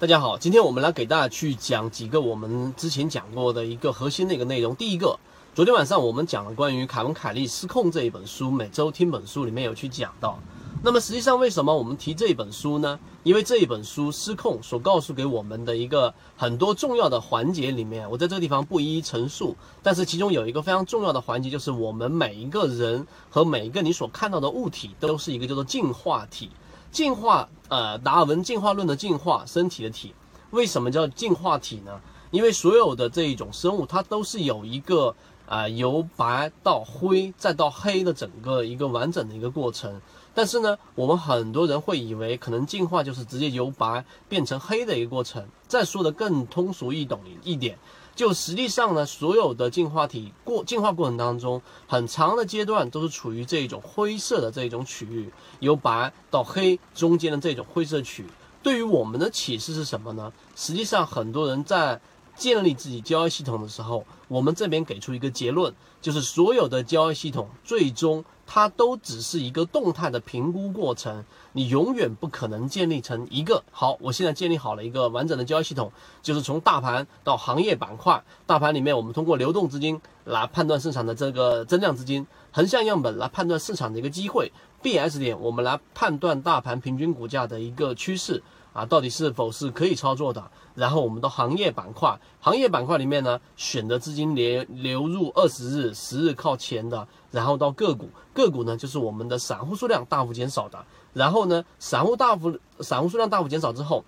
大家好，今天我们来给大家去讲几个我们之前讲过的一个核心的一个内容。第一个，昨天晚上我们讲了关于凯文·凯利《失控》这一本书，每周听本书里面有去讲到。那么实际上为什么我们提这一本书呢？因为这一本书《失控》所告诉给我们的一个很多重要的环节里面，我在这个地方不一一陈述。但是其中有一个非常重要的环节，就是我们每一个人和每一个你所看到的物体，都是一个叫做进化体。进化，呃，达尔文进化论的进化，身体的体，为什么叫进化体呢？因为所有的这一种生物，它都是有一个啊由白到灰再到黑的整个一个完整的一个过程。但是呢，我们很多人会以为可能进化就是直接由白变成黑的一个过程。再说的更通俗易懂一点。就实际上呢，所有的进化体过进化过程当中，很长的阶段都是处于这种灰色的这种区域，由白到黑中间的这种灰色区。对于我们的启示是什么呢？实际上，很多人在建立自己交易系统的时候，我们这边给出一个结论，就是所有的交易系统最终。它都只是一个动态的评估过程，你永远不可能建立成一个好。我现在建立好了一个完整的交易系统，就是从大盘到行业板块，大盘里面我们通过流动资金来判断市场的这个增量资金，横向样本来判断市场的一个机会，B S 点我们来判断大盘平均股价的一个趋势。啊，到底是否是可以操作的？然后我们的行业板块，行业板块里面呢，选择资金流流入二十日、十日靠前的，然后到个股，个股呢就是我们的散户数量大幅减少的，然后呢，散户大幅散户数量大幅减少之后。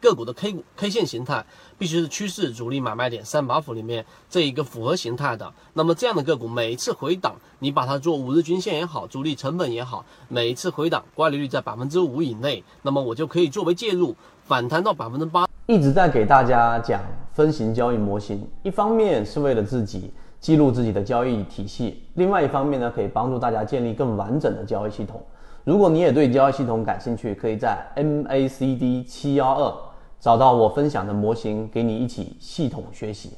个股的 K 股 K 线形态必须是趋势主力买卖点三把斧里面这一个符合形态的。那么这样的个股每一次回档，你把它做五日均线也好，主力成本也好，每一次回档乖离率在百分之五以内，那么我就可以作为介入，反弹到百分之八。一直在给大家讲分形交易模型，一方面是为了自己记录自己的交易体系，另外一方面呢，可以帮助大家建立更完整的交易系统。如果你也对交易系统感兴趣，可以在 MACD 七幺二找到我分享的模型，给你一起系统学习。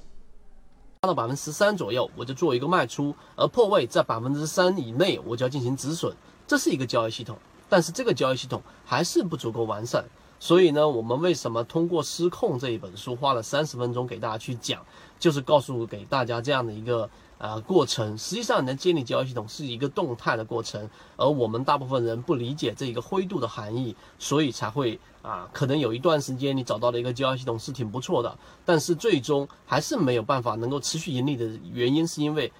到百分之十三左右，我就做一个卖出，而破位在百分之三以内，我就要进行止损。这是一个交易系统，但是这个交易系统还是不足够完善。所以呢，我们为什么通过《失控》这一本书花了三十分钟给大家去讲，就是告诉给大家这样的一个。呃，过程实际上，能建立交易系统是一个动态的过程，而我们大部分人不理解这一个灰度的含义，所以才会啊，可能有一段时间你找到了一个交易系统是挺不错的，但是最终还是没有办法能够持续盈利的原因，是因为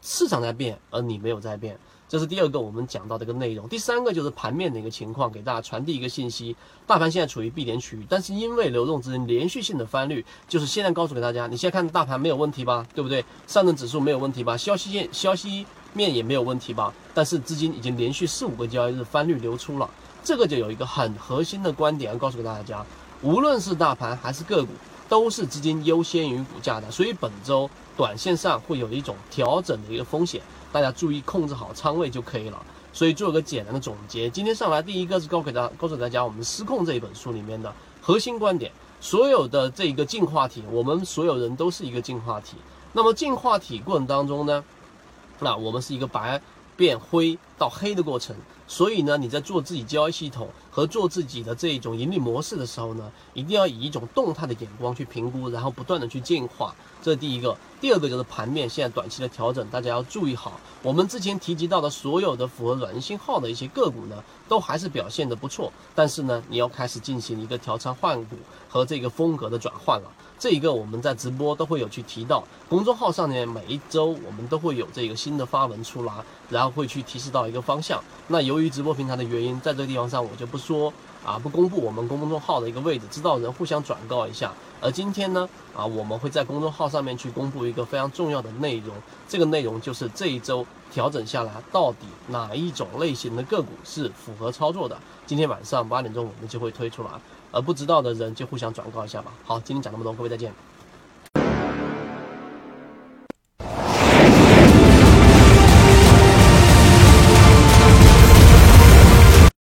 市场在变，而你没有在变。这是第二个我们讲到的一个内容，第三个就是盘面的一个情况，给大家传递一个信息：大盘现在处于避点区域，但是因为流动资金连续性的翻绿，就是现在告诉给大家，你现在看大盘没有问题吧，对不对？上证指数没有问题吧？消息线消息面也没有问题吧？但是资金已经连续四五个交易日翻绿流出了，这个就有一个很核心的观点要告诉给大家：无论是大盘还是个股，都是资金优先于股价的，所以本周短线上会有一种调整的一个风险。大家注意控制好仓位就可以了。所以做个简单的总结，今天上来第一个是告给大告诉大家，我们《失控》这一本书里面的核心观点，所有的这一个进化体，我们所有人都是一个进化体。那么进化体过程当中呢，那我们是一个白变灰到黑的过程。所以呢，你在做自己交易系统和做自己的这一种盈利模式的时候呢，一定要以一种动态的眼光去评估，然后不断的去进化。这是第一个。第二个就是盘面现在短期的调整，大家要注意好。我们之前提及到的所有的符合软信号的一些个股呢，都还是表现的不错。但是呢，你要开始进行一个调仓换股和这个风格的转换了。这一个我们在直播都会有去提到，公众号上面每一周我们都会有这个新的发文出来，然后会去提示到一个方向。那有由于直播平台的原因，在这个地方上我就不说啊，不公布我们公众号的一个位置，知道人互相转告一下。而今天呢，啊，我们会在公众号上面去公布一个非常重要的内容，这个内容就是这一周调整下来，到底哪一种类型的个股是符合操作的？今天晚上八点钟我们就会推出来，而不知道的人就互相转告一下吧。好，今天讲那么多，各位再见。